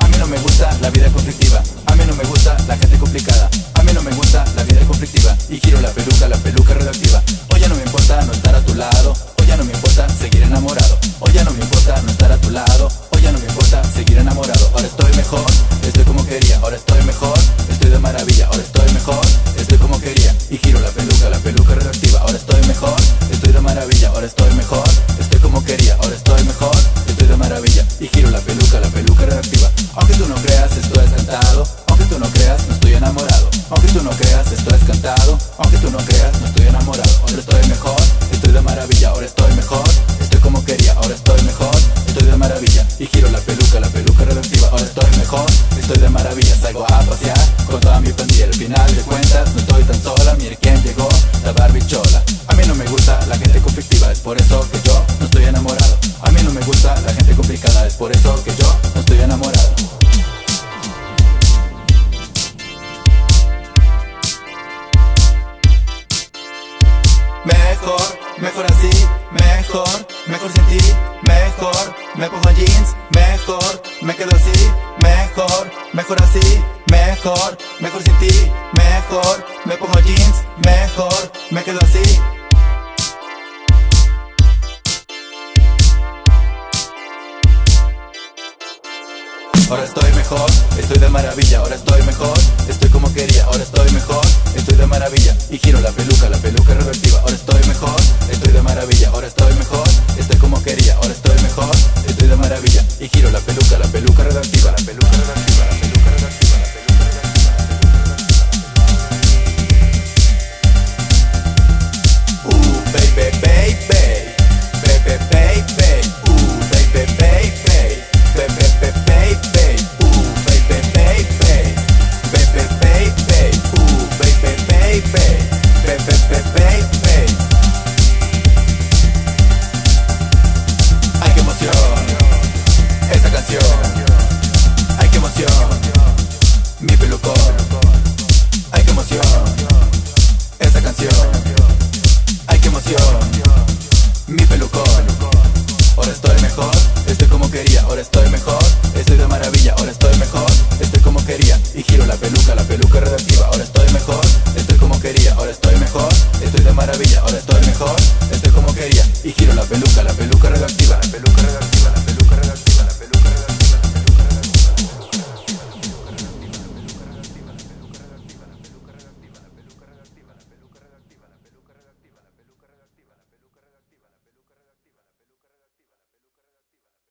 A mí no me gusta la vida conflictiva. A mí no me gusta la gente complicada. A mí no me gusta la vida conflictiva. Y maravilla Ahora estoy mejor, estoy como quería Ahora estoy mejor, estoy de maravilla Y giro la peluca, la peluca revertiva Ahora estoy mejor, estoy de maravilla Salgo a pasear con toda mi pandilla Al final de cuentas, no estoy tan sola mejor, mejor sin ti, mejor, me pongo jeans, mejor, me quedo así, mejor, mejor así, mejor, mejor sin ti, mejor, me pongo jeans, mejor, me quedo así. Ahora estoy mejor, estoy de maravilla, ahora estoy mejor, estoy como quería, ahora estoy mejor, estoy de maravilla. Y giro la peluca, la peluca revertiva, maravilla, ahora estoy mejor, mejor, estoy como quería, ahora estoy mejor, estoy de maravilla, ahora estoy mejor, estoy como quería, y giro la peluca, la peluca redactiva, ahora estoy mejor, estoy como quería, ahora estoy mejor, estoy de maravilla, ahora estoy mejor, estoy como quería, y giro la peluca, la peluca redactiva, la peluca redactiva.